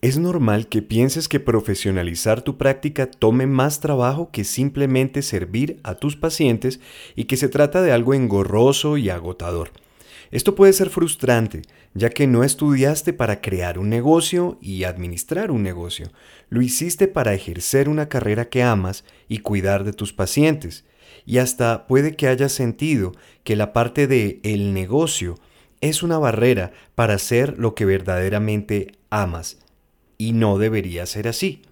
Es normal que pienses que profesionalizar tu práctica tome más trabajo que simplemente servir a tus pacientes y que se trata de algo engorroso y agotador. Esto puede ser frustrante, ya que no estudiaste para crear un negocio y administrar un negocio. Lo hiciste para ejercer una carrera que amas y cuidar de tus pacientes. Y hasta puede que hayas sentido que la parte de el negocio es una barrera para hacer lo que verdaderamente amas y no debería ser así.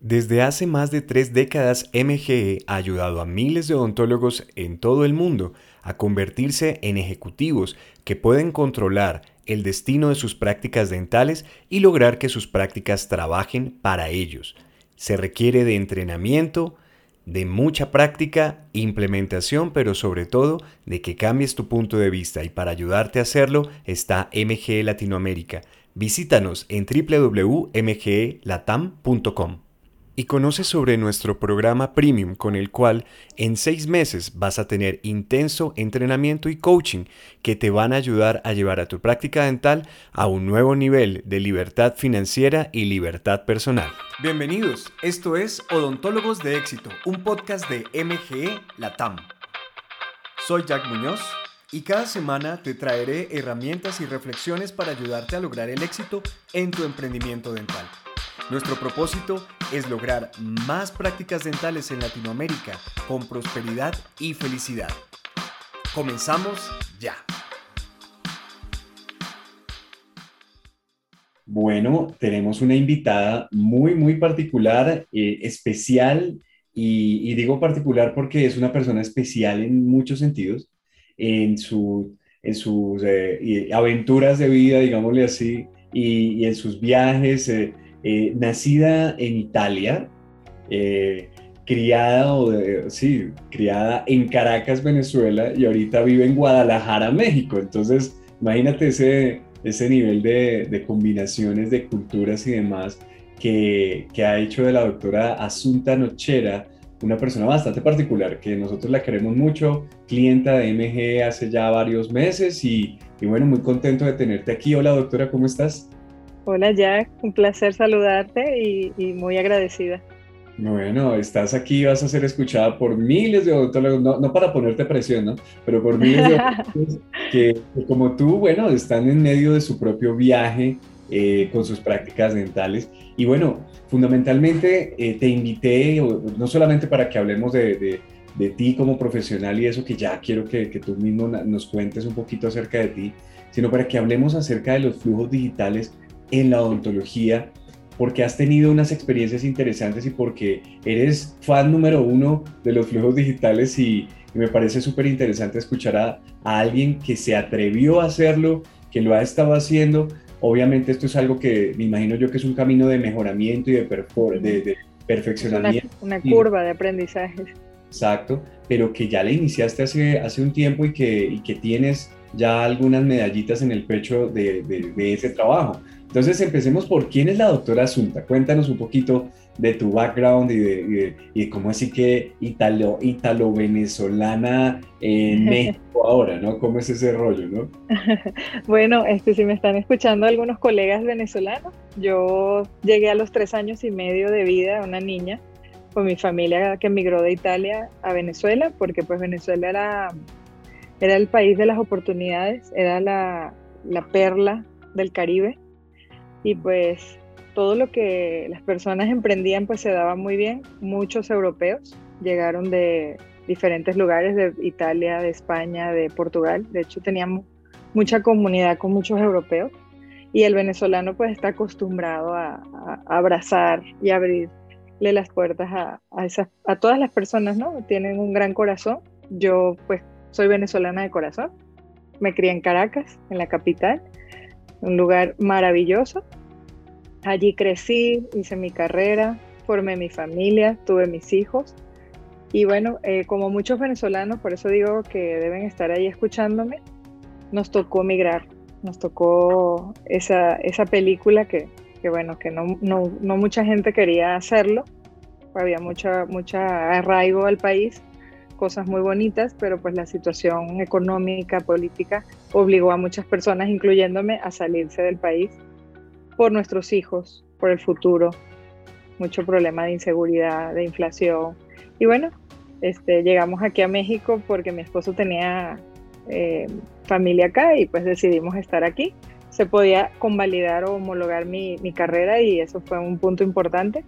Desde hace más de tres décadas, MGE ha ayudado a miles de odontólogos en todo el mundo a convertirse en ejecutivos que pueden controlar el destino de sus prácticas dentales y lograr que sus prácticas trabajen para ellos. Se requiere de entrenamiento, de mucha práctica, implementación, pero sobre todo de que cambies tu punto de vista y para ayudarte a hacerlo está MGE Latinoamérica Visítanos en www.mgelatam.com y conoce sobre nuestro programa Premium con el cual en seis meses vas a tener intenso entrenamiento y coaching que te van a ayudar a llevar a tu práctica dental a un nuevo nivel de libertad financiera y libertad personal. Bienvenidos, esto es Odontólogos de Éxito, un podcast de MGE Latam. Soy Jack Muñoz y cada semana te traeré herramientas y reflexiones para ayudarte a lograr el éxito en tu emprendimiento dental. Nuestro propósito es lograr más prácticas dentales en Latinoamérica con prosperidad y felicidad. Comenzamos ya. Bueno, tenemos una invitada muy, muy particular, eh, especial, y digo particular porque es una persona especial en muchos sentidos en, su, en sus eh, aventuras de vida, digámosle así, y, en sus viajes. Eh, eh, nacida en Italia, criada, o sí, criada en Caracas, Venezuela, y ahorita vive en Guadalajara, México. Entonces, imagínate ese, ese nivel de, de combinaciones de culturas y demás que, que, ha hecho de la doctora Asunta Nochera una persona bastante particular que nosotros la queremos mucho, clienta de MG hace ya varios meses y, bueno, muy contento de tenerte aquí. Hola doctora, ¿cómo estás? Hola Jack, un placer saludarte y, muy agradecida. Bueno, estás aquí, vas a ser escuchada por miles de odontólogos, no, no para ponerte presión, ¿no? Pero por miles de odontólogos que, que, como tú, bueno, están en medio de su propio viaje eh, con sus prácticas dentales. Y bueno, fundamentalmente eh, te invité, no solamente para que hablemos de, de, ti como profesional y eso que ya quiero que, que, tú mismo nos cuentes un poquito acerca de ti, sino para que hablemos acerca de los flujos digitales en la odontología, porque has tenido unas experiencias interesantes y porque eres fan número uno de los flujos digitales y, me parece súper interesante escuchar a alguien que se atrevió a hacerlo, que lo ha estado haciendo Obviamente esto es algo que me imagino yo que es un camino de mejoramiento y de, de, perfeccionamiento. Una, curva de aprendizaje. Exacto, pero que ya le iniciaste hace, hace un tiempo y que, y que tienes ya algunas medallitas en el pecho de, de ese trabajo. Entonces empecemos por quién es la doctora Asunta. Cuéntanos un poquito de tu background y de, y cómo así que italo, italo-venezolana en México ahora, ¿no? ¿Cómo es ese rollo, no? bueno, este, si me están escuchando algunos colegas venezolanos, yo llegué a los tres años y medio de vida, una niña, con mi familia que emigró de Italia a Venezuela, porque pues Venezuela era, era el país de las oportunidades, era la, la perla del Caribe. Y pues todo lo que las personas emprendían pues se daba muy bien. Muchos europeos llegaron de diferentes lugares, de Italia, de España, de Portugal. De hecho, teníamos mucha comunidad con muchos europeos. Y el venezolano pues está acostumbrado a, abrazar y abrirle las puertas a, a todas las personas, ¿no? Tienen un gran corazón. Yo pues soy venezolana de corazón. Me crié en Caracas, en la capital, un lugar maravilloso Allí crecí, hice mi carrera, formé mi familia, tuve mis hijos. Y bueno, eh, como muchos venezolanos, por eso digo que deben estar ahí escuchándome, nos tocó migrar, nos tocó esa, esa película que, que bueno, que no, no, no, mucha gente quería hacerlo, había mucha, mucha arraigo al país, cosas muy bonitas, pero pues la situación económica, política, obligó a muchas personas, incluyéndome, a salirse del país por nuestros hijos, por el futuro, mucho problema de inseguridad, de inflación. Y bueno, este, llegamos aquí a México porque mi esposo tenía eh, familia acá y pues decidimos estar aquí. Se podía convalidar o homologar mi, mi, carrera y eso fue un punto importante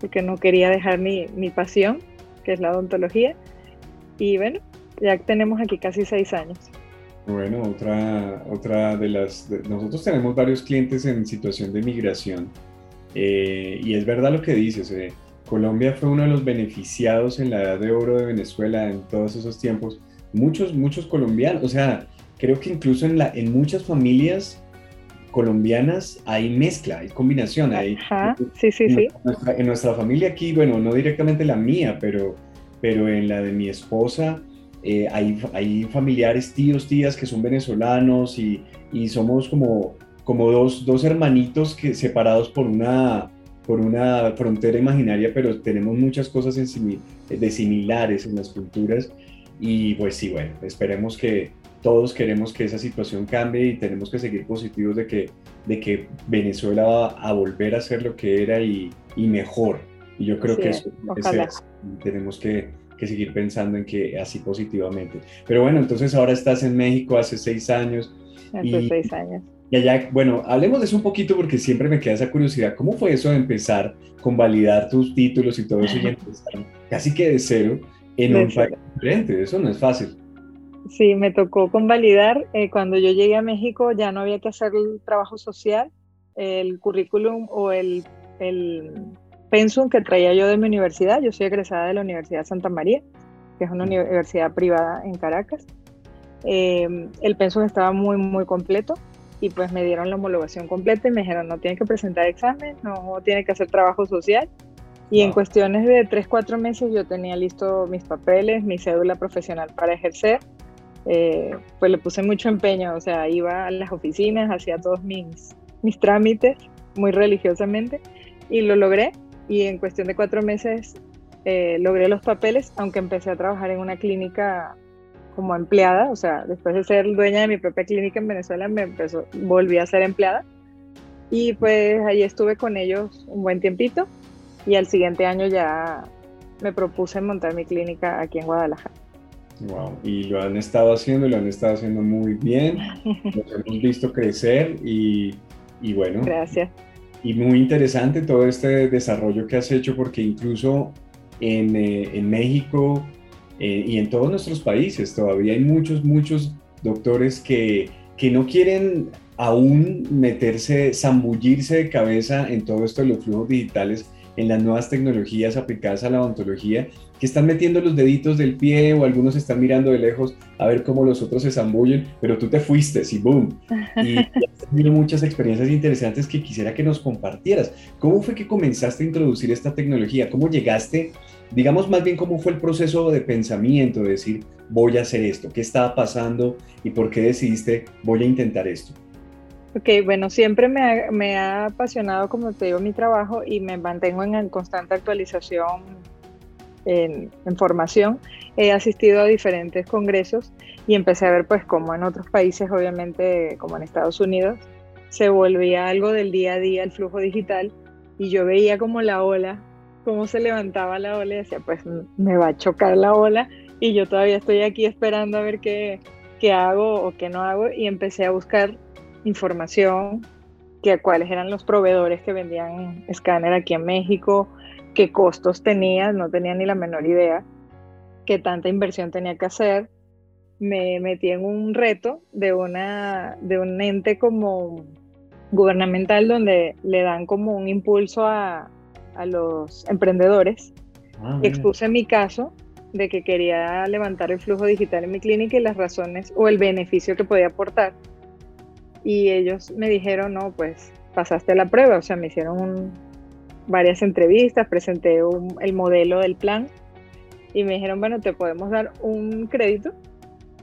porque no quería dejar mi, mi pasión, que es la odontología. Y bueno, ya tenemos aquí casi seis años. Bueno, otra, otra de las... nosotros tenemos varios clientes en situación de migración eh, y es verdad lo que dices. Eh, Colombia fue uno de los beneficiados en la edad de oro de Venezuela en todos esos tiempos. Muchos, muchos colombianos, o sea, creo que incluso en, la, en muchas familias colombianas hay mezcla, hay combinación. Hay, sí, sí, sí. en nuestra familia aquí, bueno, no directamente la mía, pero, pero en la de mi esposa, eh, hay, hay, familiares, tíos, tías que son venezolanos y, y somos como, como dos, dos, hermanitos que, separados por una, por una frontera imaginaria, pero tenemos muchas cosas en de similares en las culturas. Y pues sí, bueno, esperemos que todos queremos que esa situación cambie y tenemos que seguir positivos de que, de que Venezuela va a volver a ser lo que era y, y mejor. Y yo creo que eso tenemos que que seguir pensando en que así positivamente. Pero bueno, entonces ahora estás en México hace seis años. Hace seis años. Y allá, bueno, hablemos de eso un poquito porque siempre me queda esa curiosidad. ¿Cómo fue eso de empezar con validar tus títulos y todo eso y empezar casi que de cero en un país diferente? Eso no es fácil. Sí, me tocó convalidar. Eh, cuando yo llegué a México ya no había que hacer el trabajo social, el currículum o el, el pensum que traía yo de mi universidad. Yo soy egresada de la Universidad Santa María, que es una universidad privada en Caracas. Eh, el pensum estaba muy, muy completo y pues me dieron la homologación completa y me dijeron no tiene que presentar examen, no tiene que hacer trabajo social. Y en cuestiones de 3, 4 meses yo tenía listo mis papeles, mi cédula profesional para ejercer. Eh, pues le puse mucho empeño, o sea, iba a las oficinas, hacía todos mis, mis trámites muy religiosamente y lo logré y en cuestión de cuatro meses eh, logré los papeles, aunque empecé a trabajar en una clínica como empleada, o sea, después de ser dueña de mi propia clínica en Venezuela, me empezó, volví a ser empleada y pues ahí estuve con ellos un buen tiempito y al siguiente año ya me propuse montar mi clínica aquí en Guadalajara. Wow, y lo han estado haciendo, lo han estado haciendo muy bien, los hemos visto crecer y, y bueno. Gracias y muy interesante todo este desarrollo que has hecho porque incluso en, eh, en México eh, y en todos nuestros países todavía hay muchos, muchos doctores que, que no quieren aún meterse, zambullirse de cabeza en todo esto de los flujos digitales, en las nuevas tecnologías aplicadas a la odontología que están metiendo los deditos del pie o algunos están mirando de lejos a ver cómo los otros se zambullen, pero tú te fuiste y boom. Y has tenido muchas experiencias interesantes que quisiera que nos compartieras. ¿Cómo fue que comenzaste a introducir esta tecnología? ¿Cómo llegaste? Digamos más bien cómo fue el proceso de pensamiento de decir, voy a hacer esto, qué estaba pasando y por qué decidiste, voy a intentar esto. Ok, bueno, siempre me ha, me ha apasionado, como te digo, mi trabajo y me mantengo en constante actualización en, formación, he asistido a diferentes congresos y empecé a ver pues como en otros países, obviamente como en Estados Unidos, se volvía algo del día a día el flujo digital y yo veía como la ola, cómo se levantaba la ola y decía pues me va a chocar la ola y yo todavía estoy aquí esperando a ver qué, qué hago o qué no hago y empecé a buscar información, que cuáles eran los proveedores que vendían escáner aquí en México, qué costos tenía, no tenía ni la menor idea, qué tanta inversión tenía que hacer. Me metí en un reto de, una, de un ente como gubernamental donde le dan como un impulso a, a los emprendedores. Ah, Expuse mi caso de que quería levantar el flujo digital en mi clínica y las razones o el beneficio que podía aportar. Y ellos me dijeron, no, pues pasaste la prueba, o sea, me hicieron un, varias entrevistas, presenté el modelo del plan y me dijeron, bueno, te podemos dar un crédito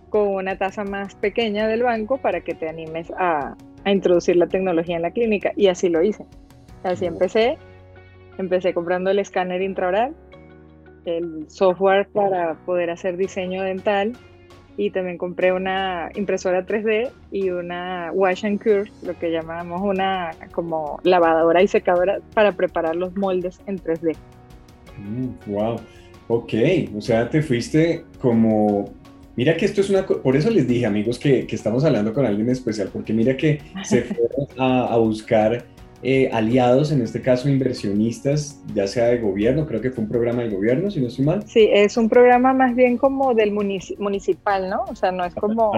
con una tasa más pequeña del banco para que te animes a, a introducir la tecnología en la clínica. Y así lo hice. Así empecé. Empecé comprando el escáner intraoral, el software para poder hacer diseño dental y también compré una impresora 3D y una wash and cure, lo que llamamos una como lavadora y secadora para preparar los moldes en 3D. wow, mm, ok, o sea, te fuiste como Mira que esto es una... Por eso les dije, amigos, que, que, estamos hablando con alguien especial, porque mira que se fueron a, a buscar eh, aliados, en este caso inversionistas, ya sea de gobierno, creo que fue un programa de gobierno, si no estoy mal. Sí, es un programa más bien como del municipal, ¿no? O sea, no es como...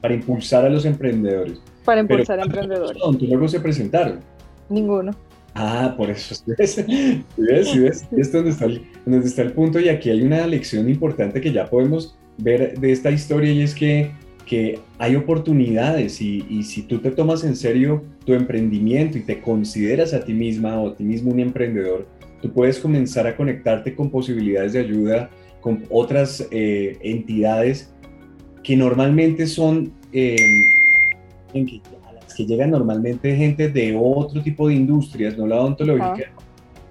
Para, impulsar a los emprendedores. Para impulsar a emprendedores. ¿Y luego se presentaron? Ninguno. Ah, por eso. ¿Ves? ¿Ves? ¿Ves? Es donde está, el, donde está el punto y aquí hay una lección importante que ya podemos ver de esta historia y es que que hay oportunidades y, si tú te tomas en serio tu emprendimiento y te consideras a ti misma o a ti mismo un emprendedor, tú puedes comenzar a conectarte con posibilidades de ayuda con otras eh, entidades que normalmente son eh, a las que llegan normalmente gente de otro tipo de industrias, no la odontológica.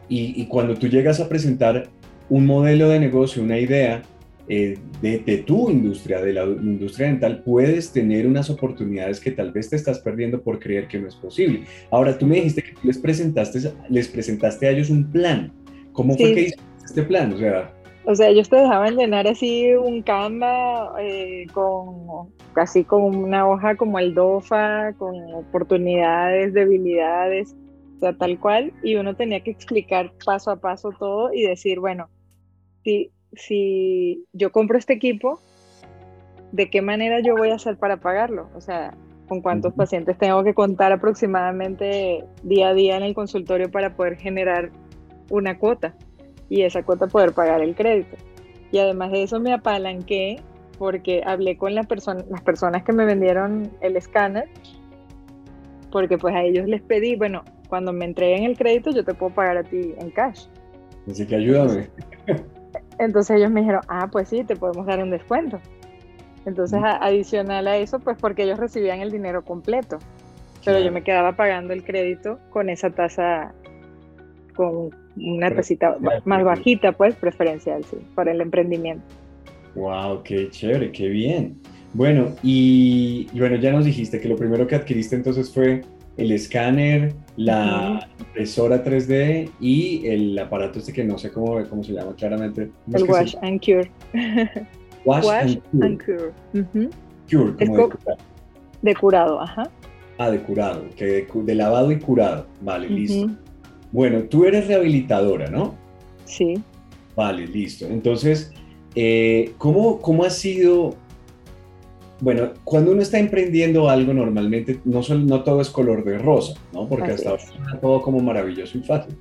Y, y cuando tú llegas a presentar un modelo de negocio, una idea, eh, de, tu industria, de la industria dental, puedes tener unas oportunidades que tal vez te estás perdiendo por creer que no es posible. Ahora, tú me dijiste que les presentaste, les presentaste a ellos un plan. ¿Cómo fue que hiciste este plan? O sea, o sea, ellos te dejaban llenar así un Canva eh, con casi con una hoja como el DOFA, con oportunidades, debilidades, o sea, tal cual, y uno tenía que explicar paso a paso todo y decir, bueno, si si yo compro este equipo, ¿de qué manera yo voy a hacer para pagarlo? O sea, ¿con cuántos pacientes tengo que contar aproximadamente día a día en el consultorio para poder generar una cuota y esa cuota poder pagar el crédito? Y además de eso me apalanqué porque hablé con las personas que me vendieron el escáner, porque pues a ellos les pedí, bueno, cuando me entreguen el crédito yo te puedo pagar a ti en cash. Así que ayúdame. Entonces ellos me dijeron, ah, pues sí, te podemos dar un descuento. Entonces, adicional a eso, pues porque ellos recibían el dinero completo, pero yo me quedaba pagando el crédito con esa tasa, con una tasita más bajita, pues preferencial, sí, para el emprendimiento. Wow, qué chévere, qué bien. Bueno, y, bueno, ya nos dijiste que lo primero que adquiriste entonces fue el escáner, la impresora 3D y el aparato este que no sé cómo, cómo se llama claramente. El Wash and Cure. Wash, and Cure. Cure, como de, curado. ajá. Ah, de curado, que de, lavado y curado. Vale, listo. Bueno, tú eres rehabilitadora, ¿no? Sí. Vale, listo. Entonces, eh, ¿cómo, ¿cómo ha sido bueno, cuando uno está emprendiendo algo, normalmente no, no todo es color de rosa, ¿no? Porque hasta ahora todo como maravilloso y fácil.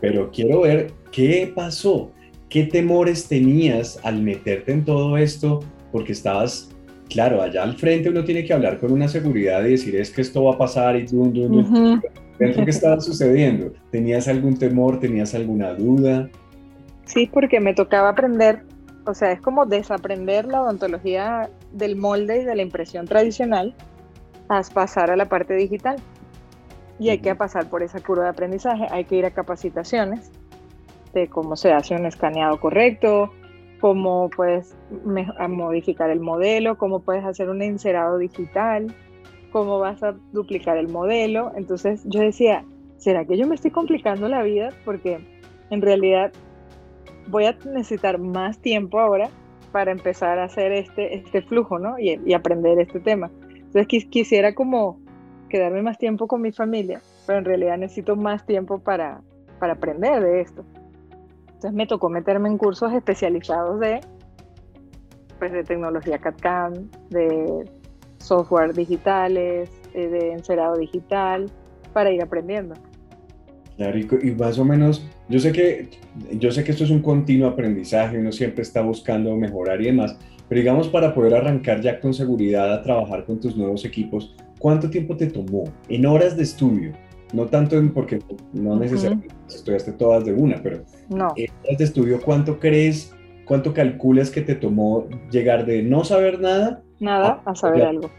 Pero quiero ver qué pasó, qué temores tenías al meterte en todo esto, porque estabas, claro, allá al frente uno tiene que hablar con una seguridad y decir es que esto va a pasar y dum, dum, dum. ¿Qué estaba sucediendo? ¿Tenías algún temor? ¿Tenías alguna duda? Sí, porque me tocaba aprender o sea, es como desaprender la odontología del molde y de la impresión tradicional a pasar a la parte digital. Y hay que pasar por esa curva de aprendizaje, hay que ir a capacitaciones de cómo se hace un escaneado correcto, cómo puedes modificar el modelo, cómo puedes hacer un encerado digital, cómo vas a duplicar el modelo. Entonces yo decía, ¿será que yo me estoy complicando la vida? Porque en realidad voy a necesitar más tiempo ahora para empezar a hacer este, este flujo, ¿no? Y, aprender este tema. Entonces quisiera como quedarme más tiempo con mi familia, pero en realidad necesito más tiempo para, para aprender de esto. Entonces me tocó meterme en cursos especializados de, pues, de tecnología CAD-CAM, de software digitales, eh, de encerado digital, para ir aprendiendo. Claro, y, más o menos, yo sé, que, yo sé que esto es un continuo aprendizaje, uno siempre está buscando mejorar y demás, pero digamos para poder arrancar ya con seguridad a trabajar con tus nuevos equipos, ¿cuánto tiempo te tomó en horas de estudio? No tanto en, porque no necesariamente estudiaste todas de una, pero no. en horas de estudio, ¿cuánto crees, cuánto calculas que te tomó llegar de no saber nada? Nada a, a saber algo.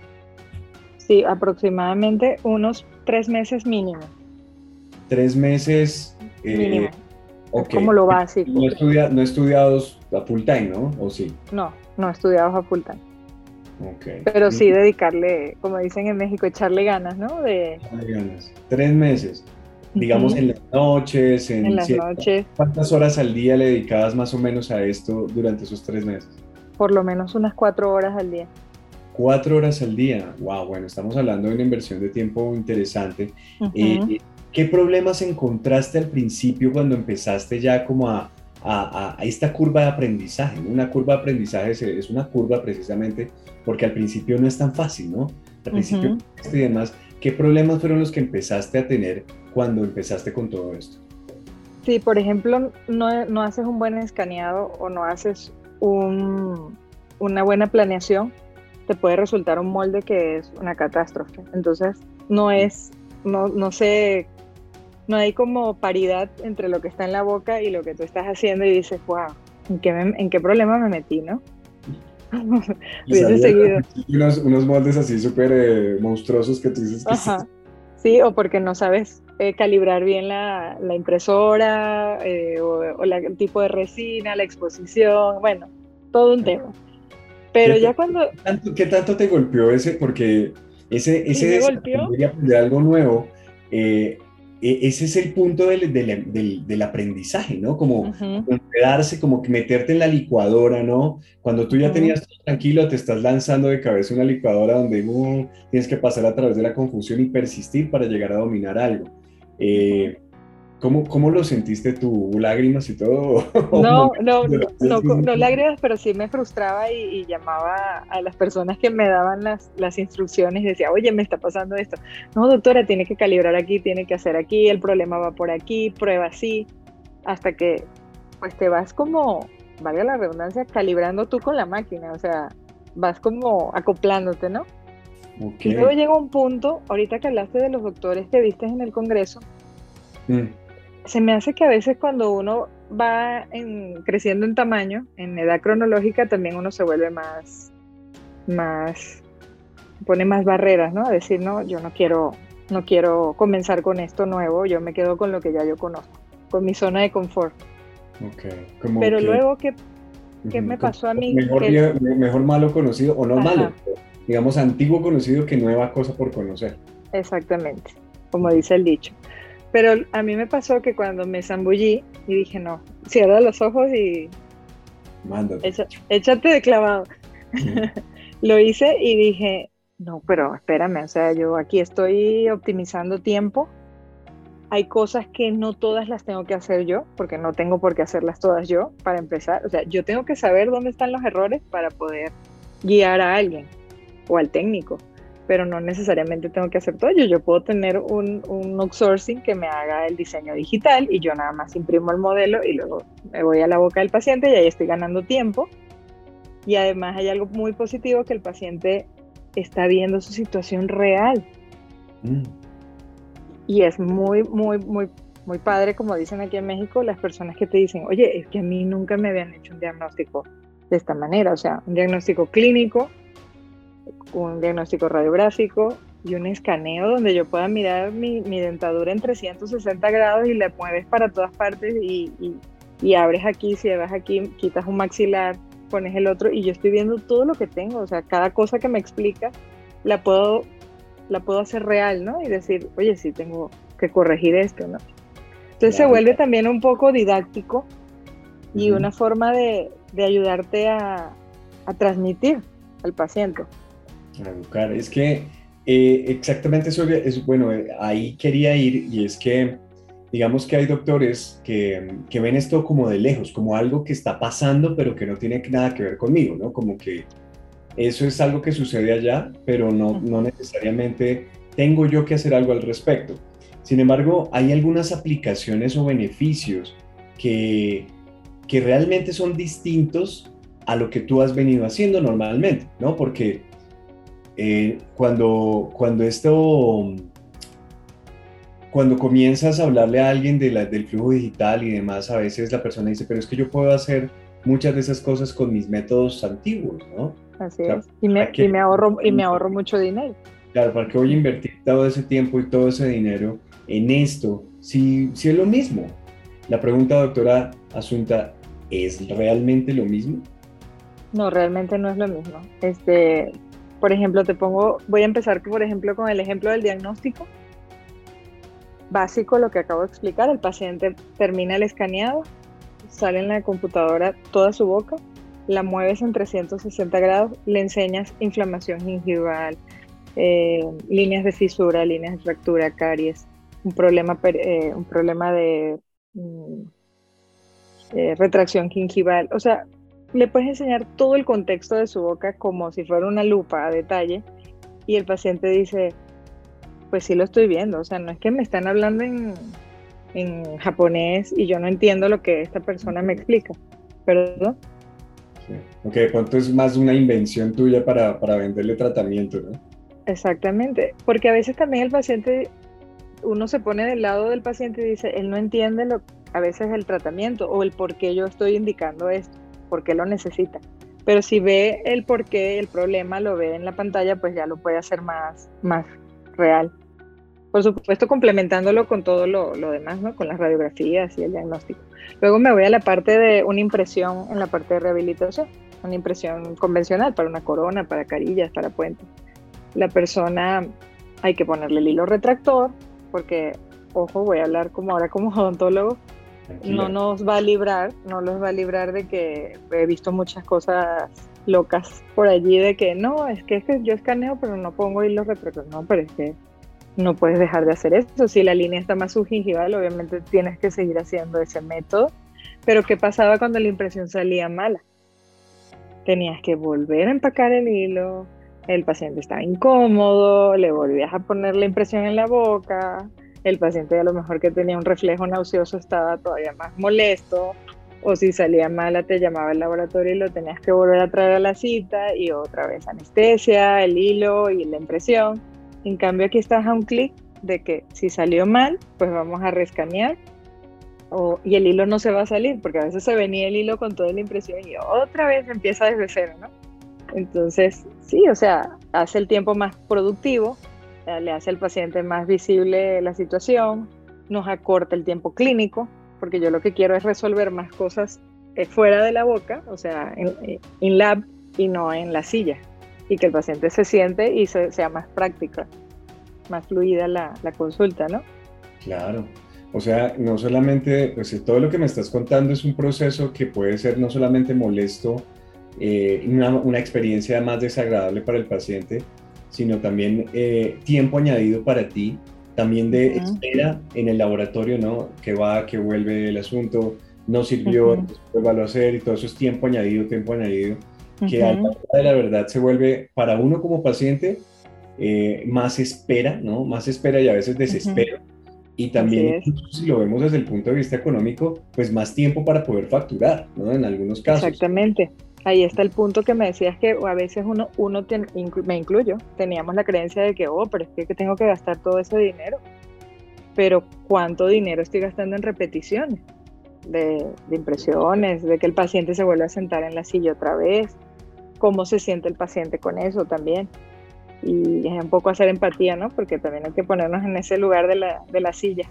Sí, aproximadamente unos tres meses mínimo tres meses. Eh, Como lo básico. No, estudia, no estudiados a full time, ¿no? ¿O sí? No, no estudiados a full time. Pero sí dedicarle, como dicen en México, echarle ganas, ¿no? De... Echarle ganas. Tres meses. Digamos en las noches. En, las noches. ¿Cuántas horas al día le dedicabas más o menos a esto durante esos tres meses? Por lo menos unas cuatro horas al día. Cuatro horas al día. Wow, bueno, estamos hablando de una inversión de tiempo interesante. Eh, ¿Qué problemas encontraste al principio cuando empezaste ya como a, a, esta curva de aprendizaje. Una curva de aprendizaje es, una curva precisamente porque al principio no es tan fácil, ¿no? Al principio y demás, ¿qué problemas fueron los que empezaste a tener cuando empezaste con todo esto? Sí, por ejemplo, no, no haces un buen escaneado o no haces un, una buena planeación, te puede resultar un molde que es una catástrofe. Entonces, no es, no, no sé no hay como paridad entre lo que está en la boca y lo que tú estás haciendo y dices, wow, ¿en qué, en qué problema me metí, no? Hubiese seguido. Unos, unos, moldes así súper eh, monstruosos que tú dices que Ajá. Sí, o porque no sabes eh, calibrar bien la, la impresora eh, o, el tipo de resina, la exposición, bueno, todo un tema. Pero ya cuando... ¿qué tanto, ¿Qué tanto te golpeó ese? Porque ese, ese ¿Sí golpeó? aprender algo nuevo, eh, ese es el punto del, del, del, aprendizaje, ¿no? Como quedarse, como meterte en la licuadora, ¿no? Cuando tú ya tenías todo tranquilo, te estás lanzando de cabeza una licuadora donde uh, tienes que pasar a través de la confusión y persistir para llegar a dominar algo. Eh, ¿Cómo, ¿Cómo, lo sentiste tú? ¿Lágrimas y todo? No, no, no, no, lágrimas, pero sí me frustraba y, llamaba a las personas que me daban las, las instrucciones y decía, oye, me está pasando esto. No, doctora, tiene que calibrar aquí, tiene que hacer aquí, el problema va por aquí, prueba así, hasta que pues te vas como, valga la redundancia, calibrando tú con la máquina, o sea, vas como acoplándote, ¿no? Y luego llega un punto, ahorita que hablaste de los doctores que viste en el Congreso, mm se me hace que a veces cuando uno va creciendo en tamaño, en edad cronológica, también uno se vuelve más, más, pone más barreras, ¿no? A decir, no, yo no quiero, no quiero comenzar con esto nuevo, yo me quedo con lo que ya yo conozco, con mi zona de confort. Pero luego, ¿qué, qué me pasó a mí? Mejor, mejor malo conocido, o no malo, digamos antiguo conocido que nueva cosa por conocer. Exactamente, como dice el dicho. Pero a mí me pasó que cuando me zambullí y dije, no, cierra los ojos y... Mándate. échate de clavado. Lo hice y dije, no, pero espérame, o sea, yo aquí estoy optimizando tiempo. Hay cosas que no todas las tengo que hacer yo, porque no tengo por qué hacerlas todas yo, para empezar. O sea, yo tengo que saber dónde están los errores para poder guiar a alguien o al técnico pero no necesariamente tengo que hacer todo yo. Yo puedo tener un, un outsourcing que me haga el diseño digital y yo nada más imprimo el modelo y luego me voy a la boca del paciente y ahí estoy ganando tiempo. Y además hay algo muy positivo que el paciente está viendo su situación real. Mm. Y es muy, muy, muy, muy padre, como dicen aquí en México, las personas que te dicen, oye, es que a mí nunca me habían hecho un diagnóstico de esta manera, o sea, un diagnóstico clínico un diagnóstico radiográfico y un escaneo donde yo pueda mirar mi, dentadura en 360 grados y la mueves para todas partes y, abres aquí, cierras aquí, quitas un maxilar, pones el otro y yo estoy viendo todo lo que tengo, o sea, cada cosa que me explica la puedo, la puedo hacer real, ¿no? Y decir, oye, sí, tengo que corregir esto, ¿no? Entonces se vuelve también un poco didáctico y una forma de, ayudarte a, a transmitir al paciente. Educar. Es que eh, exactamente eso es, bueno, eh, ahí quería ir y es que digamos que hay doctores que, que, ven esto como de lejos, como algo que está pasando pero que no tiene nada que ver conmigo, ¿no? Como que eso es algo que sucede allá, pero no, no necesariamente tengo yo que hacer algo al respecto. Sin embargo, hay algunas aplicaciones o beneficios que, que realmente son distintos a lo que tú has venido haciendo normalmente, ¿no? Porque eh, cuando, cuando esto, cuando comienzas a hablarle a alguien de la, del flujo digital y demás, a veces la persona dice, pero es que yo puedo hacer muchas de esas cosas con mis métodos antiguos, ¿no? Así es. Y me, y me, ahorro, y me ahorro mucho dinero. Claro, ¿para qué voy a invertir todo ese tiempo y todo ese dinero en esto si, si es lo mismo? La pregunta, doctora Asunta, ¿es realmente lo mismo? No, realmente no es lo mismo. Este, por ejemplo, te pongo, voy a empezar, por ejemplo, con el ejemplo del diagnóstico. Básico, lo que acabo de explicar, el paciente termina el escaneado, sale en la computadora toda su boca, la mueves en 360 grados, le enseñas inflamación gingival, eh, líneas de fisura, líneas de fractura, caries, un problema, eh, un problema de mm, eh, retracción gingival. O sea, le puedes enseñar todo el contexto de su boca como si fuera una lupa a detalle y el paciente dice, pues sí lo estoy viendo, o sea, no es que me están hablando en, en japonés y yo no entiendo lo que esta persona me explica, ¿perdón? Sí. Ok, ¿cuánto es más una invención tuya para, para venderle tratamiento, no? Exactamente, porque a veces también el paciente, uno se pone del lado del paciente y dice, él no entiende lo, a veces el tratamiento o el por qué yo estoy indicando esto, por qué lo necesita. Pero si ve el por qué, el problema, lo ve en la pantalla, pues ya lo puede hacer más, más real. Por supuesto, complementándolo con todo lo, lo demás, ¿no? Con las radiografías y el diagnóstico. Luego me voy a la parte de una impresión en la parte de rehabilitación, una impresión convencional para una corona, para carillas, para puentes la persona hay que ponerle el hilo retractor, porque, ojo, voy a hablar como ahora como odontólogo, no nos va a librar, no los va a librar de que he visto muchas cosas locas por allí de que no, es que, es que yo escaneo pero no pongo hilo retractor, no, pero es que no puedes dejar de hacer eso, si la línea está más subgingival, obviamente tienes que seguir haciendo ese método, pero ¿qué pasaba cuando la impresión salía mala? Tenías que volver a empacar el hilo, el paciente estaba incómodo, le volvías a poner la impresión en la boca, el paciente a lo mejor que tenía un reflejo nauseoso estaba todavía más molesto, o si salía mala te llamaba el laboratorio y lo tenías que volver a traer a la cita y otra vez anestesia, el hilo y la impresión. En cambio aquí estás a un clic de que si salió mal, pues vamos a rescanear o, y el hilo no se va a salir, porque a veces se venía el hilo con toda la impresión y otra vez empieza desde cero, ¿no? Entonces, sí, o sea, hace el tiempo más productivo, le hace al paciente más visible la situación, nos acorta el tiempo clínico, porque yo lo que quiero es resolver más cosas eh, fuera de la boca, o sea, en, eh, lab y no en la silla, y que el paciente se siente y sea más práctica, más fluida la, consulta, ¿no? Claro. O sea, no solamente, pues todo lo que me estás contando es un proceso que puede ser no solamente molesto eh, una, experiencia más desagradable para el paciente, sino también eh, tiempo añadido para ti, también de espera en el laboratorio, ¿no? Que va, que vuelve el asunto, no sirvió, uh a hacer y todo eso es tiempo añadido, tiempo añadido, que a la de la verdad se vuelve para uno como paciente eh, más espera, ¿no? Más espera y a veces desespero. Y también, si lo vemos desde el punto de vista económico, pues más tiempo para poder facturar, ¿no? En algunos casos. Exactamente. Ahí está el punto que me decías que a veces uno, uno me incluyo, teníamos la creencia de que, oh, pero es que tengo que gastar todo ese dinero. Pero ¿cuánto dinero estoy gastando en repeticiones? De, de, impresiones, de que el paciente se vuelve a sentar en la silla otra vez, cómo se siente el paciente con eso también. Y es un poco hacer empatía, ¿no? Porque también hay que ponernos en ese lugar de la, de la silla.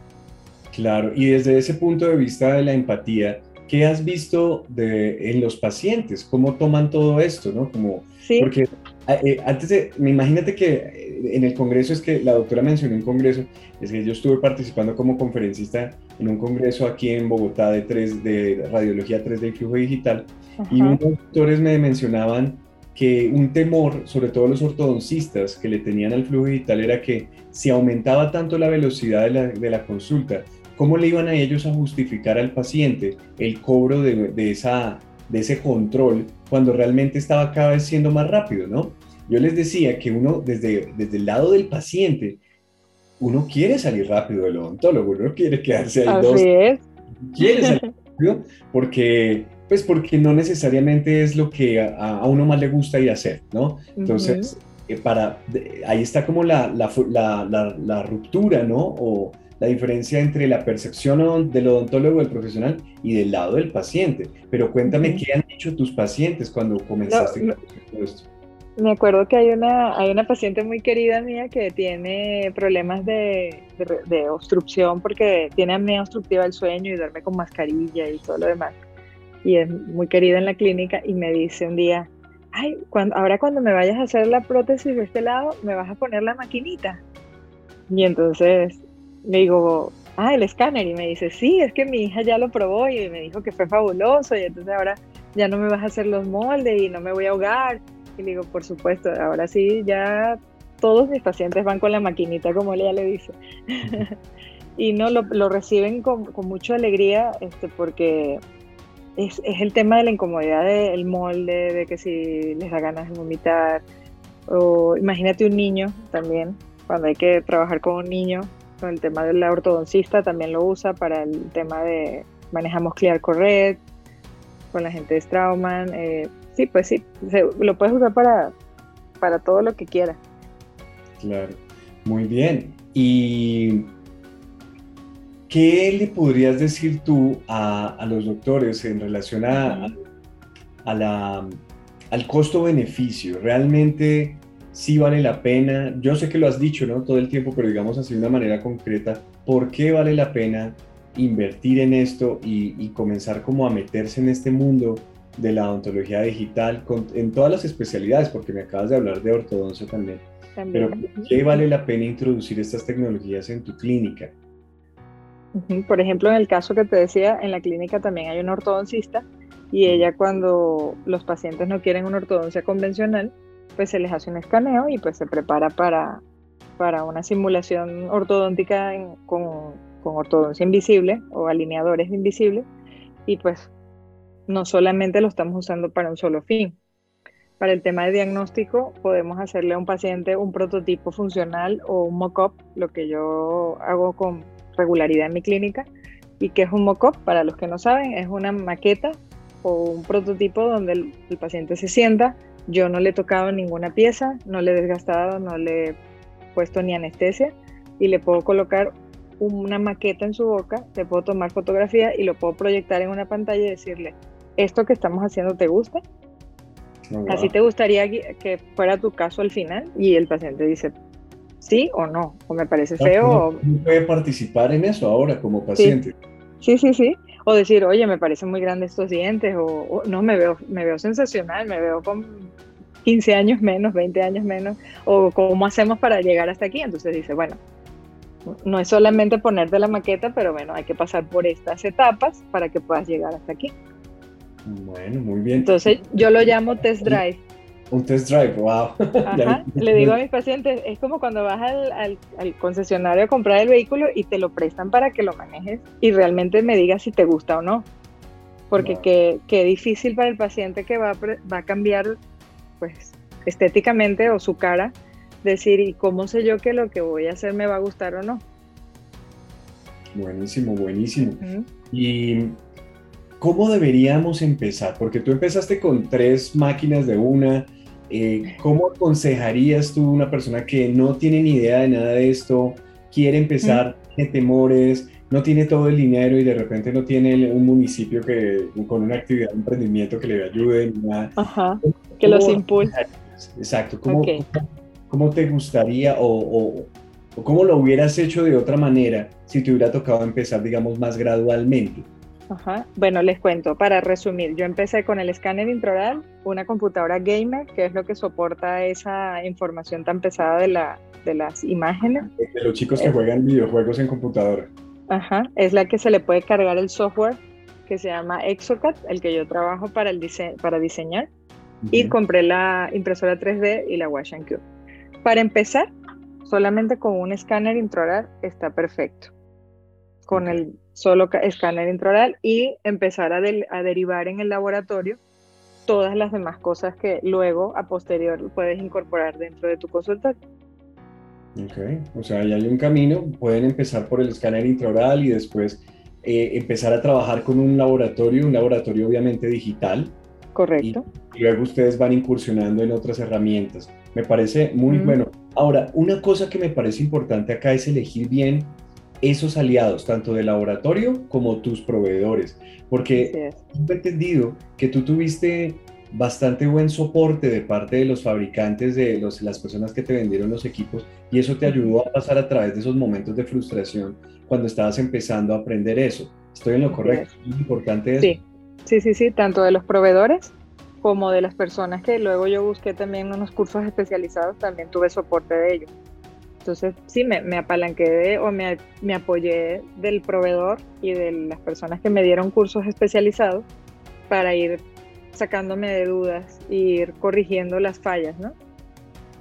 Claro, y desde ese punto de vista de la empatía, ¿qué has visto de, en los pacientes? ¿Cómo toman todo esto? ¿no? Como, Porque eh, antes de, imagínate que eh, en el congreso, es que la doctora mencionó un congreso, es que yo estuve participando como conferencista en un congreso aquí en Bogotá de, 3, de radiología 3D y flujo digital, y unos doctores me mencionaban que un temor, sobre todo los ortodoncistas que le tenían al flujo digital, era que si aumentaba tanto la velocidad de la, de la consulta, ¿Cómo le iban a ellos a justificar al paciente el cobro de, esa, de ese control cuando realmente estaba cada vez siendo más rápido, ¿no? Yo les decía que uno, desde, desde el lado del paciente, uno quiere salir rápido del odontólogo, uno quiere quedarse ahí Así dos. Es. Quiere salir rápido porque, pues porque no necesariamente es lo que a, uno más le gusta ir a hacer, ¿no? Entonces, eh, para, ahí está como la, la, la, la, ruptura, ¿no? O la diferencia entre la percepción del odontólogo, del profesional, y del lado del paciente. Pero cuéntame, ¿qué han dicho tus pacientes cuando comenzaste con todo esto? Me acuerdo que hay una, hay una paciente muy querida mía que tiene problemas de, obstrucción porque tiene apnea obstructiva del sueño y duerme con mascarilla y todo lo demás. y es muy querida en la clínica y me dice un día, ay, cuando, ahora cuando me vayas a hacer la prótesis de este lado, me vas a poner la maquinita. Y entonces le digo, ah, el escáner. Y me dice, sí, es que mi hija ya lo probó y me dijo que fue fabuloso. Y entonces ahora ya no me vas a hacer los moldes y no me voy a ahogar. Y le digo, por supuesto, ahora sí, ya todos mis pacientes van con la maquinita, como ella le dice. y no, lo, lo reciben con, con, mucha alegría este, porque es, es, el tema de la incomodidad del molde, de que si les da ganas de vomitar. O imagínate un niño también, cuando hay que trabajar con un niño, con el tema de la ortodoncista también lo usa para el tema de manejamos Clear Correct, con la gente de Strauman. Eh, sí, pues sí, lo puedes usar para, para todo lo que quieras. Claro, muy bien. ¿Y qué le podrías decir tú a, a los doctores en relación a, a la, al costo-beneficio? ¿Realmente sí vale la pena? Yo sé que lo has dicho, ¿no? Todo el tiempo, pero digamos así de una manera concreta, ¿por qué vale la pena invertir en esto y, y comenzar como a meterse en este mundo de la odontología digital con, en todas las especialidades? Porque me acabas de hablar de ortodoncia también. también. Pero ¿por qué vale la pena introducir estas tecnologías en tu clínica? Por ejemplo, en el caso que te decía, en la clínica también hay una ortodoncista y ella cuando los pacientes no quieren una ortodoncia convencional, pues se les hace un escaneo y pues se prepara para, para una simulación ortodóntica con, con ortodoncia invisible o alineadores invisibles y pues no solamente lo estamos usando para un solo fin. Para el tema de diagnóstico podemos hacerle a un paciente un prototipo funcional o un mock-up, lo que yo hago con regularidad en mi clínica. ¿Y que es un mock-up? Para los que no saben, es una maqueta o un prototipo donde el, el, paciente se sienta. Yo no le he tocado ninguna pieza, no le he desgastado, no le he puesto ni anestesia y le puedo colocar una maqueta en su boca, le puedo tomar fotografía y lo puedo proyectar en una pantalla y decirle, ¿esto que estamos haciendo te gusta? Oh, wow. ¿Así te gustaría que fuera tu caso al final? Y el paciente dice, sí o no, o me parece feo. ¿No puede participar en eso ahora como paciente? Sí, sí, sí. sí. O decir, oye, me parecen muy grandes estos dientes, o, o, no, me veo, me veo sensacional, me veo con 15 años menos, 20 años menos, o cómo hacemos para llegar hasta aquí. Entonces dice, bueno, no es solamente ponerte la maqueta, pero bueno, hay que pasar por estas etapas para que puedas llegar hasta aquí. Bueno, muy bien. Entonces yo lo llamo test drive. Un test drive, wow. Ajá. Le digo a mis pacientes, es como cuando vas al, al, al, concesionario a comprar el vehículo y te lo prestan para que lo manejes y realmente me digas si te gusta o no. Porque wow. qué, qué, difícil para el paciente que va va a cambiar pues estéticamente o su cara, decir, ¿y cómo sé yo que lo que voy a hacer me va a gustar o no? Buenísimo, buenísimo. Uh -huh. Y ¿cómo deberíamos empezar? Porque tú empezaste con tres máquinas de una. Eh, ¿Cómo aconsejarías tú a una persona que no tiene ni idea de nada de esto, quiere empezar, mm. tiene temores, no tiene todo el dinero y de repente no tiene un municipio que con una actividad de emprendimiento que le ayude? Nada. Ajá, que los impulse. Exacto. ¿Cómo, okay. ¿Cómo, te gustaría o, o, o cómo lo hubieras hecho de otra manera si te hubiera tocado empezar, digamos, más gradualmente? Ajá. Bueno, les cuento, para resumir, yo empecé con el escáner intraoral, una computadora gamer, que es lo que soporta esa información tan pesada de, la, de las imágenes. De los chicos que eh. juegan videojuegos en computadora. Ajá, es la que se le puede cargar el software que se llama Exocad, el que yo trabajo para, el dise para diseñar, uh -huh. y compré la impresora 3D y la Wash and Cube. Para empezar, solamente con un escáner intraoral está perfecto. Con el solo escáner intraoral y empezar a, de, a, derivar en el laboratorio todas las demás cosas que luego a posterior puedes incorporar dentro de tu consultorio. Ok, o sea, ya hay un camino, pueden empezar por el escáner intraoral y después eh, empezar a trabajar con un laboratorio, un laboratorio obviamente digital. Correcto. Y, luego ustedes van incursionando en otras herramientas. Me parece muy mm. bueno. Ahora, una cosa que me parece importante acá es elegir bien esos aliados, tanto de laboratorio como tus proveedores, porque he entendido que tú tuviste bastante buen soporte de parte de los fabricantes, de los, las personas que te vendieron los equipos, y eso te ayudó a pasar a través de esos momentos de frustración cuando estabas empezando a aprender eso. ¿Estoy en lo correcto? ¿Es importante eso? Sí, sí, sí, sí, tanto de los proveedores como de las personas que luego yo busqué también unos cursos especializados, también tuve soporte de ellos. Entonces, sí, me, me apalanqué o me, apoyé del proveedor y de las personas que me dieron cursos especializados para ir sacándome de dudas e ir corrigiendo las fallas, ¿no?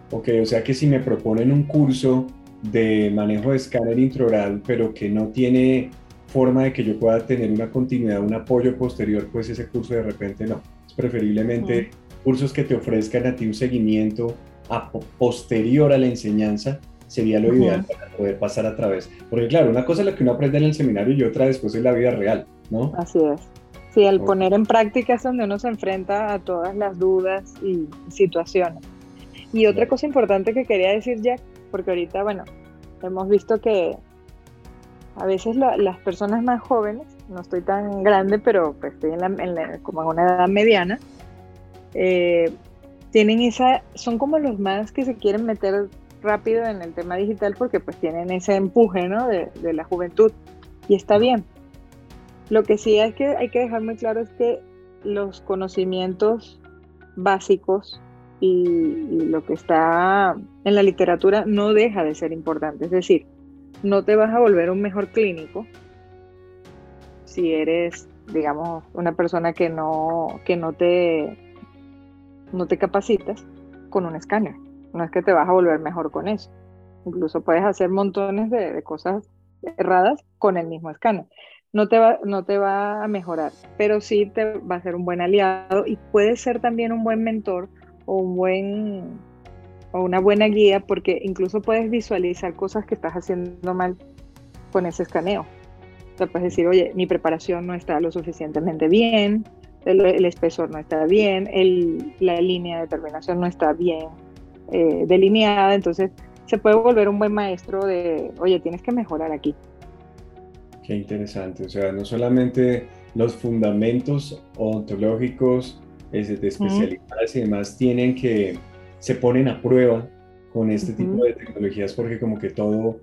Ok, o sea que si me proponen un curso de manejo de escáner intraoral, pero que no tiene forma de que yo pueda tener una continuidad, un apoyo posterior, pues ese curso de repente no. Es preferiblemente cursos que te ofrezcan a ti un seguimiento a posterior a la enseñanza sería lo ideal para poder pasar a través. Porque claro, una cosa es lo que uno aprende en el seminario y otra después es la vida real, ¿no? Así es. Sí, el poner en práctica es donde uno se enfrenta a todas las dudas y situaciones. Y otra cosa importante que quería decir, Jack, porque ahorita, bueno, hemos visto que a veces las personas más jóvenes, no estoy tan grande, pero pues estoy en la, como en una edad mediana, eh, tienen esa, son como los más que se quieren meter rápido en el tema digital porque pues tienen ese empuje ¿no? de, la juventud y está bien. Lo que sí hay que, hay que dejar muy claro es que los conocimientos básicos y, lo que está en la literatura no deja de ser importante. Es decir, no te vas a volver un mejor clínico si eres, digamos, una persona que no, que no te, no te capacitas con un escáner. No es que te vas a volver mejor con eso. Incluso puedes hacer montones de, cosas erradas con el mismo escáner. No te, va, no te va a mejorar, pero sí te va a ser un buen aliado y puede ser también un buen mentor o un buen o una buena guía porque incluso puedes visualizar cosas que estás haciendo mal con ese escaneo. O sea, puedes decir, oye, mi preparación no está lo suficientemente bien, el, espesor no está bien, el, la línea de terminación no está bien eh, delineada, entonces se puede volver un buen maestro de, oye, tienes que mejorar aquí. Qué interesante, o sea, no solamente los fundamentos ontológicos de especialidades y demás tienen que, se ponen a prueba con este tipo de tecnologías porque como que todo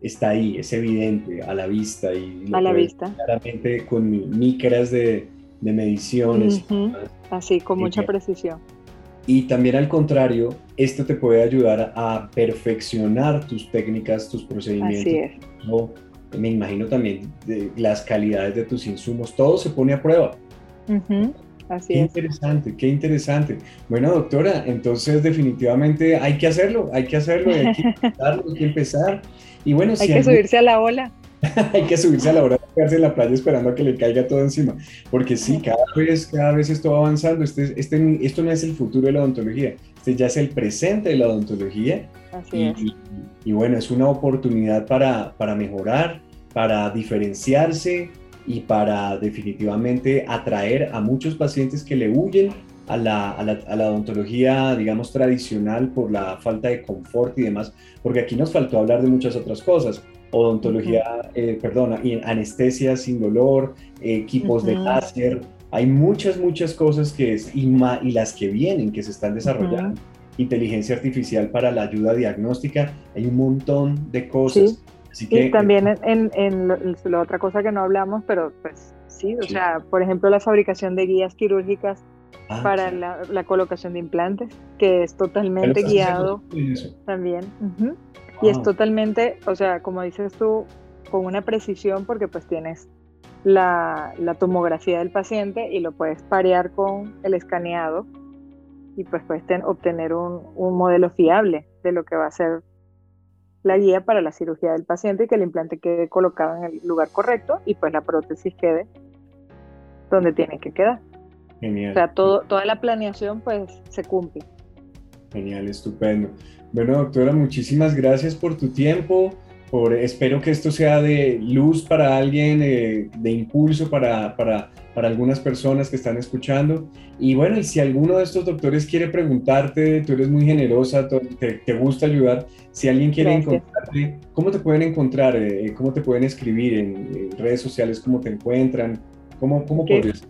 está ahí, es evidente, a la vista y a la vista. claramente con micras de, de mediciones. Así, con mucha precisión. Y también al contrario, esto te puede ayudar a perfeccionar tus técnicas, tus procedimientos. Así es. Me imagino también de las calidades de tus insumos, todo se pone a prueba. Así qué interesante, qué interesante. Bueno, doctora, entonces definitivamente hay que hacerlo, hay que hacerlo, hay que, hay que empezar. Y bueno, hay que subirse a la ola. hay que subirse a la hora de quedarse en la playa esperando a que le caiga todo encima. Porque sí, cada vez, cada vez esto va avanzando. Este, este, esto no es el futuro de la odontología, este ya es el presente de la odontología. Así y, es. Y, bueno, es una oportunidad para, para mejorar, para diferenciarse y para definitivamente atraer a muchos pacientes que le huyen a la, a, la, a la, odontología, digamos, tradicional por la falta de confort y demás, porque aquí nos faltó hablar de muchas otras cosas odontología, eh, perdona, anestesia sin dolor, equipos de láser. Hay muchas, muchas cosas que es, y, y las que vienen, que se están desarrollando. Inteligencia artificial para la ayuda diagnóstica, hay un montón de cosas. Así que, y también en, en, la otra cosa que no hablamos, pero pues sí, o sea, por ejemplo, la fabricación de guías quirúrgicas ah, para la, la, colocación de implantes, que es totalmente guiado también. Y es totalmente, o sea, como dices tú, con una precisión porque pues tienes la, tomografía del paciente y lo puedes parear con el escaneado y pues puedes obtener un, modelo fiable de lo que va a ser la guía para la cirugía del paciente y que el implante quede colocado en el lugar correcto y pues la prótesis quede donde tiene que quedar. Genial. O sea, todo, toda la planeación pues se cumple. Genial, estupendo. Bueno, doctora, muchísimas gracias por tu tiempo. Por, espero que esto sea de luz para alguien, eh, de impulso para, para, para, algunas personas que están escuchando. Y bueno, y si alguno de estos doctores quiere preguntarte, tú eres muy generosa, te, te gusta ayudar, si alguien quiere encontrarte, ¿cómo te pueden encontrar? Eh, ¿Cómo te pueden escribir en, redes sociales? ¿Cómo te encuentran? ¿Cómo, cómo podrías?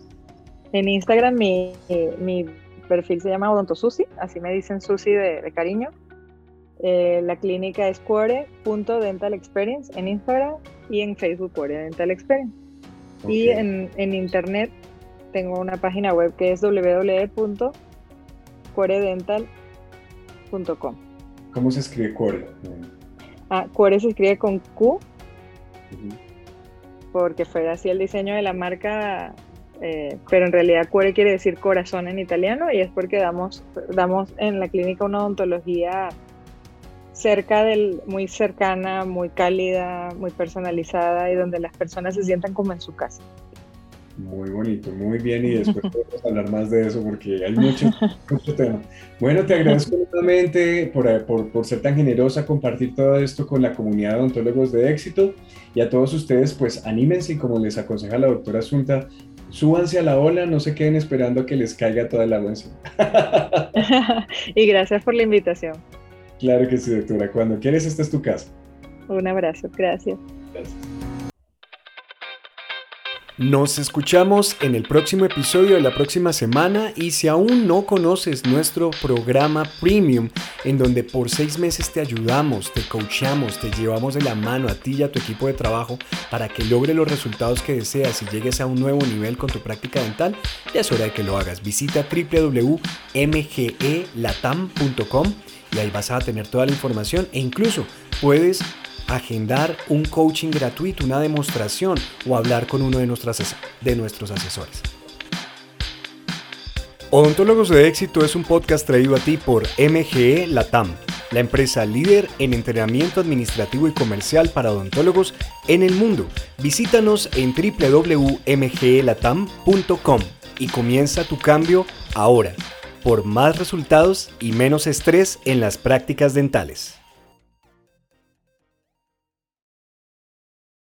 En Instagram mi, mi perfil se llama Odonto Susi, así me dicen Susi de, de cariño. Eh, la clínica es Dental Experience en Instagram y en Facebook Cuore Dental Experience. Y en, en, internet tengo una página web que es www.coredental.com. ¿Cómo se escribe Core? Ah, Core se escribe con Q, porque fue así el diseño de la marca, eh, pero en realidad Core quiere decir corazón en italiano y es porque damos, damos en la clínica una odontología cerca del, muy cercana, muy cálida, muy personalizada y donde las personas se sientan como en su casa. Muy bonito, muy bien y después podemos hablar más de eso porque hay mucho, mucho tema. Bueno, te agradezco nuevamente por, por, por, ser tan generosa compartir todo esto con la comunidad de odontólogos de éxito y a todos ustedes pues anímense y como les aconseja la doctora Asunta, súbanse a la ola, no se queden esperando que les caiga toda el agua y gracias por la invitación. Claro que sí, doctora. Cuando quieres, esta es tu casa. Un abrazo, gracias. Gracias. Nos escuchamos en el próximo episodio de la próxima semana y si aún no conoces nuestro programa Premium, en donde por seis meses te ayudamos, te coachamos, te llevamos de la mano a ti y a tu equipo de trabajo para que logre los resultados que deseas y llegues a un nuevo nivel con tu práctica dental, ya es hora de que lo hagas. Visita www.mgelatam.com y ahí vas a tener toda la información e incluso puedes agendar un coaching gratuito, una demostración o hablar con uno de, de nuestros asesores. Odontólogos de éxito es un podcast traído a ti por MGE Latam, la empresa líder en entrenamiento administrativo y comercial para odontólogos en el mundo. Visítanos en www.mgelatam.com y comienza tu cambio ahora por más resultados y menos estrés en las prácticas dentales.